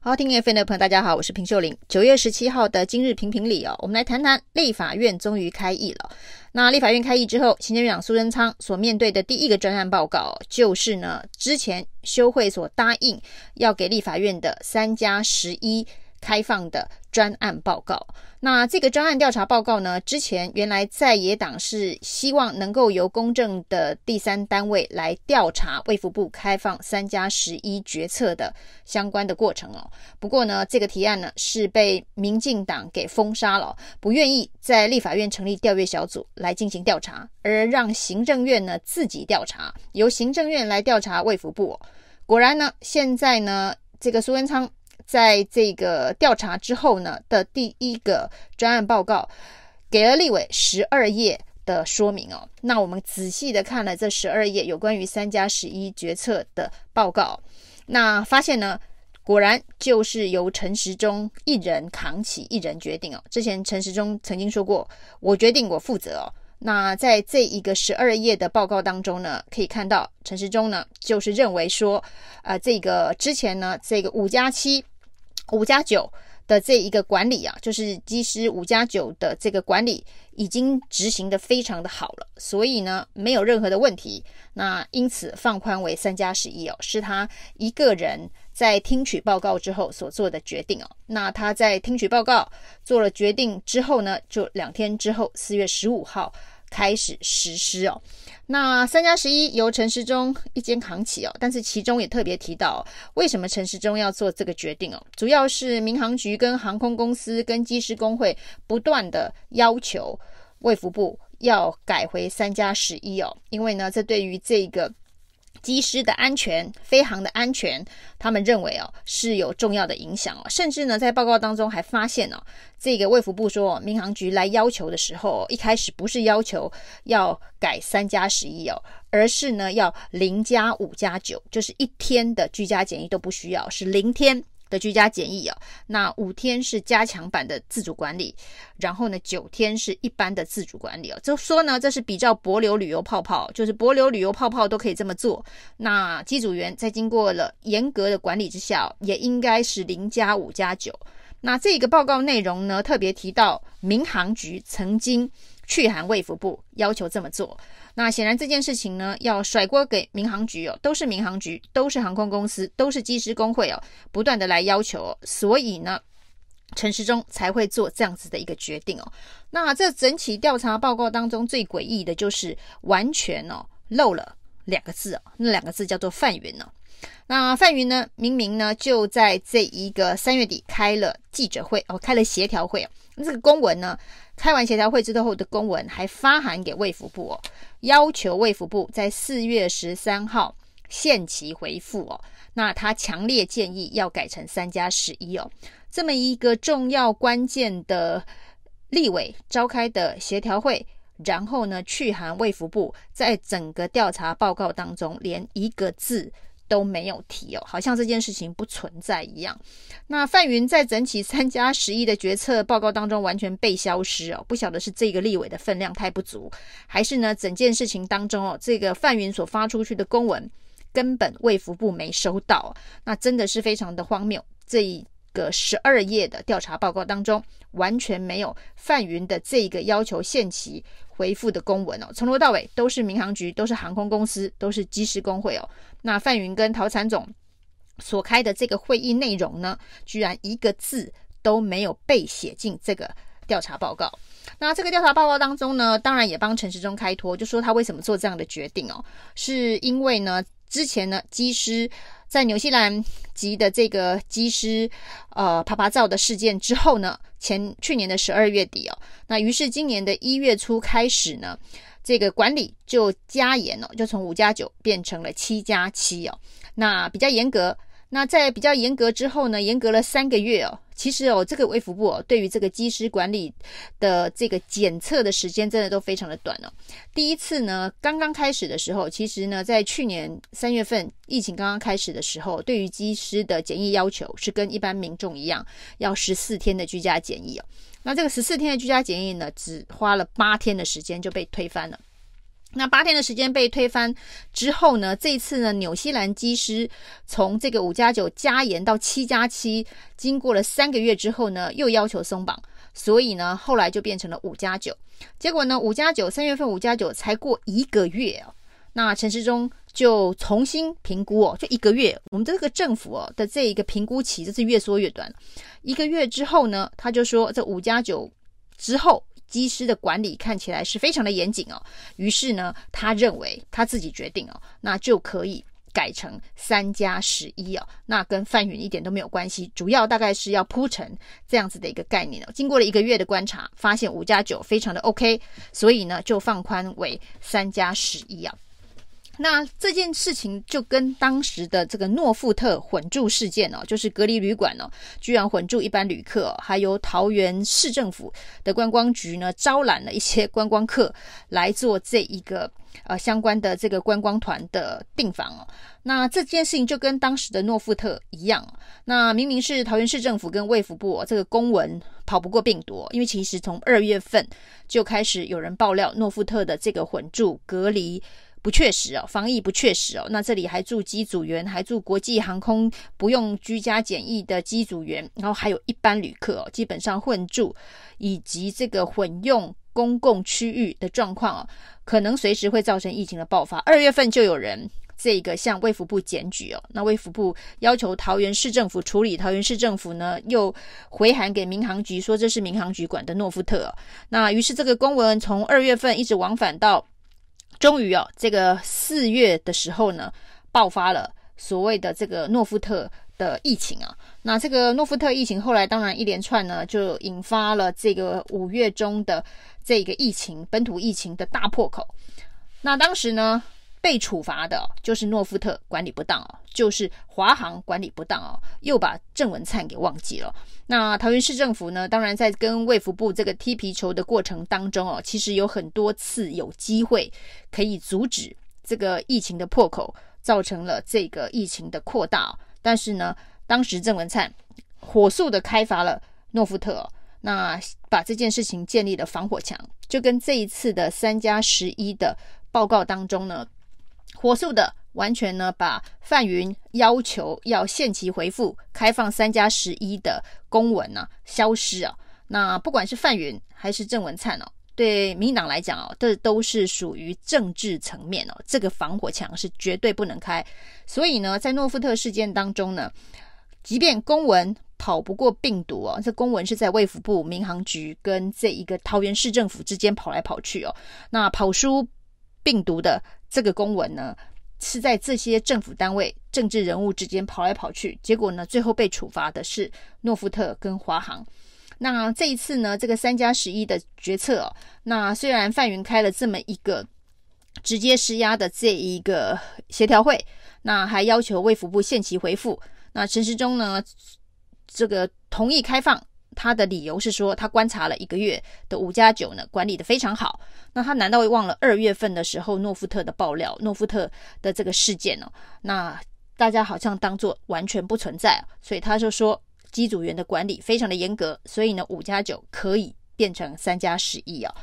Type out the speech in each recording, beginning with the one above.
好，听 FM 的朋友，大家好，我是平秀玲。九月十七号的今日评评理哦，我们来谈谈立法院终于开议了。那立法院开议之后，行政院长苏贞昌所面对的第一个专案报告，就是呢，之前修会所答应要给立法院的三加十一开放的专案报告。那这个专案调查报告呢，之前原来在野党是希望能够由公正的第三单位来调查卫福部开放三加十一决策的相关的过程哦。不过呢，这个提案呢是被民进党给封杀了，不愿意在立法院成立调阅小组来进行调查，而让行政院呢自己调查，由行政院来调查卫福部哦。果然呢，现在呢，这个苏贞昌。在这个调查之后呢的第一个专案报告，给了立委十二页的说明哦。那我们仔细的看了这十二页有关于三加十一决策的报告，那发现呢，果然就是由陈时中一人扛起，一人决定哦。之前陈时中曾经说过：“我决定，我负责哦。”那在这一个十二页的报告当中呢，可以看到陈时中呢就是认为说，啊、呃，这个之前呢，这个五加七。五加九的这一个管理啊，就是机师五加九的这个管理已经执行的非常的好了，所以呢没有任何的问题。那因此放宽为三加十一哦，是他一个人在听取报告之后所做的决定哦。那他在听取报告做了决定之后呢，就两天之后四月十五号开始实施哦。那三加十一由陈时中一肩扛起哦，但是其中也特别提到，为什么陈时中要做这个决定哦？主要是民航局跟航空公司跟机师工会不断的要求卫福部要改回三加十一哦，因为呢，这对于这个。机师的安全、飞行的安全，他们认为哦是有重要的影响哦，甚至呢在报告当中还发现哦，这个卫福部说民航局来要求的时候，一开始不是要求要改三加十一哦，而是呢要零加五加九，就是一天的居家检疫都不需要，是零天。的居家检疫啊，那五天是加强版的自主管理，然后呢，九天是一般的自主管理哦。就说呢，这是比较帛琉旅游泡泡，就是帛琉旅游泡泡都可以这么做。那机组员在经过了严格的管理之下，也应该是零加五加九。那这个报告内容呢，特别提到民航局曾经去函卫福部，要求这么做。那显然这件事情呢，要甩锅给民航局哦，都是民航局，都是航空公司，都是机师工会哦，不断的来要求哦，所以呢，陈时中才会做这样子的一个决定哦。那这整起调查报告当中最诡异的就是完全哦漏了两个字哦，那两个字叫做范云哦。那范云呢，明明呢就在这一个三月底开了记者会哦，开了协调会哦，这个公文呢？开完协调会之后的公文还发函给卫福部哦，要求卫福部在四月十三号限期回复哦。那他强烈建议要改成三加十一哦，这么一个重要关键的立委召开的协调会，然后呢去函卫福部，在整个调查报告当中连一个字。都没有提哦，好像这件事情不存在一样。那范云在整起三加十一的决策报告当中完全被消失哦，不晓得是这个立委的分量太不足，还是呢整件事情当中哦，这个范云所发出去的公文根本卫福部没收到，那真的是非常的荒谬。这一个十二页的调查报告当中完全没有范云的这个要求限期。回复的公文哦，从头到尾都是民航局，都是航空公司，都是机师工会哦。那范云跟陶产总所开的这个会议内容呢，居然一个字都没有被写进这个调查报告。那这个调查报告当中呢，当然也帮陈时中开脱，就说他为什么做这样的决定哦，是因为呢，之前呢，机师。在纽西兰籍的这个机师，呃，啪啪照的事件之后呢，前去年的十二月底哦，那于是今年的一月初开始呢，这个管理就加严了，就从五加九变成了七加七哦，那比较严格。那在比较严格之后呢，严格了三个月哦。其实哦，这个卫福部哦，对于这个机师管理的这个检测的时间，真的都非常的短哦。第一次呢，刚刚开始的时候，其实呢，在去年三月份疫情刚刚开始的时候，对于机师的检疫要求是跟一般民众一样，要十四天的居家检疫哦。那这个十四天的居家检疫呢，只花了八天的时间就被推翻了。那八天的时间被推翻之后呢，这次呢，纽西兰机师从这个五加九加严到七加七，经过了三个月之后呢，又要求松绑，所以呢，后来就变成了五加九。结果呢，五加九三月份五加九才过一个月哦，那陈时中就重新评估哦，就一个月，我们这个政府哦的这一个评估期，这是越缩越短。一个月之后呢，他就说这五加九之后。机师的管理看起来是非常的严谨哦，于是呢，他认为他自己决定哦，那就可以改成三加十一哦，那跟范云一点都没有关系，主要大概是要铺成这样子的一个概念哦。经过了一个月的观察，发现五加九非常的 OK，所以呢，就放宽为三加十一啊。那这件事情就跟当时的这个诺富特混住事件哦，就是隔离旅馆哦，居然混住一般旅客，还有桃园市政府的观光局呢，招揽了一些观光客来做这一个呃相关的这个观光团的订房哦。那这件事情就跟当时的诺富特一样，那明明是桃园市政府跟卫福部哦，这个公文跑不过病毒，因为其实从二月份就开始有人爆料诺富特的这个混住隔离。不确实哦，防疫不确实哦。那这里还住机组员，还住国际航空不用居家检疫的机组员，然后还有一般旅客哦，基本上混住，以及这个混用公共区域的状况哦，可能随时会造成疫情的爆发。二月份就有人这个向卫福部检举哦，那卫福部要求桃园市政府处理，桃园市政府呢又回函给民航局说这是民航局管的诺富特哦。那于是这个公文从二月份一直往返到。终于哦，这个四月的时候呢，爆发了所谓的这个诺夫特的疫情啊。那这个诺夫特疫情后来当然一连串呢，就引发了这个五月中的这个疫情本土疫情的大破口。那当时呢，被处罚的就是诺富特管理不当哦，就是华航管理不当哦，又把郑文灿给忘记了。那桃园市政府呢，当然在跟卫福部这个踢皮球的过程当中哦，其实有很多次有机会可以阻止这个疫情的破口，造成了这个疫情的扩大。但是呢，当时郑文灿火速的开罚了诺富特，那把这件事情建立了防火墙，就跟这一次的三加十一的报告当中呢。火速的，完全呢，把范云要求要限期回复开放三加十一的公文呢、啊、消失啊。那不管是范云还是郑文灿哦，对民进党来讲哦，这都是属于政治层面哦，这个防火墙是绝对不能开。所以呢，在诺富特事件当中呢，即便公文跑不过病毒哦，这公文是在卫福部、民航局跟这一个桃园市政府之间跑来跑去哦，那跑输病毒的。这个公文呢，是在这些政府单位、政治人物之间跑来跑去，结果呢，最后被处罚的是诺富特跟华航。那这一次呢，这个三加十一的决策哦，那虽然范云开了这么一个直接施压的这一个协调会，那还要求卫福部限期回复。那陈时中呢，这个同意开放。他的理由是说，他观察了一个月的五加九呢，管理得非常好。那他难道会忘了二月份的时候诺富特的爆料，诺富特的这个事件呢？那大家好像当作完全不存在，所以他就说机组员的管理非常的严格，所以呢五加九可以变成三加十一啊。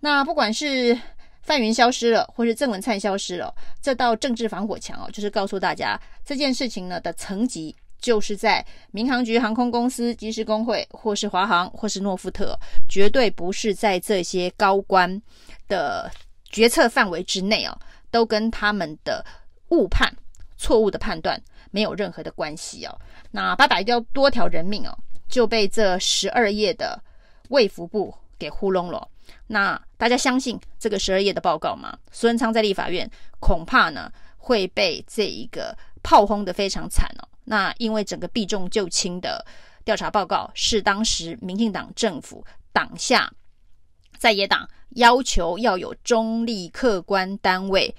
那不管是范云消失了，或是郑文灿消失了，这道政治防火墙哦，就是告诉大家这件事情呢的层级。就是在民航局航空公司、机师工会，或是华航，或是诺富特，绝对不是在这些高官的决策范围之内哦，都跟他们的误判、错误的判断没有任何的关系哦。那八百多条人命哦，就被这十二页的卫福部给糊弄了。那大家相信这个十二页的报告吗？苏贞昌在立法院恐怕呢会被这一个炮轰的非常惨哦。那因为整个避重就轻的调查报告是当时民进党政府党下在野党要求要有中立客观单位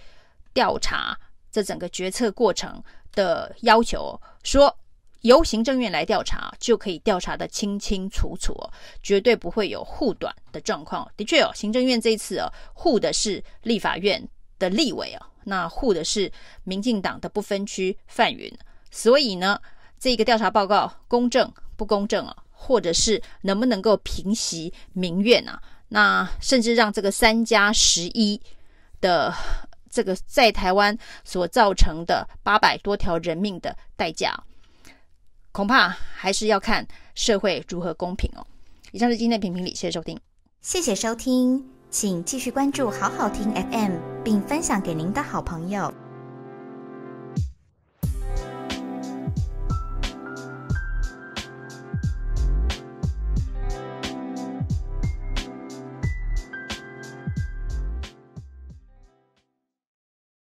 调查这整个决策过程的要求，说由行政院来调查就可以调查的清清楚楚，绝对不会有护短的状况。的确哦，行政院这一次哦护的是立法院的立委哦，那护的是民进党的不分区范云。所以呢，这个调查报告公正不公正啊，或者是能不能够平息民怨啊？那甚至让这个三加十一的这个在台湾所造成的八百多条人命的代价，恐怕还是要看社会如何公平哦。以上是今天的评评理，谢谢收听，谢谢收听，请继续关注好好听 FM，并分享给您的好朋友。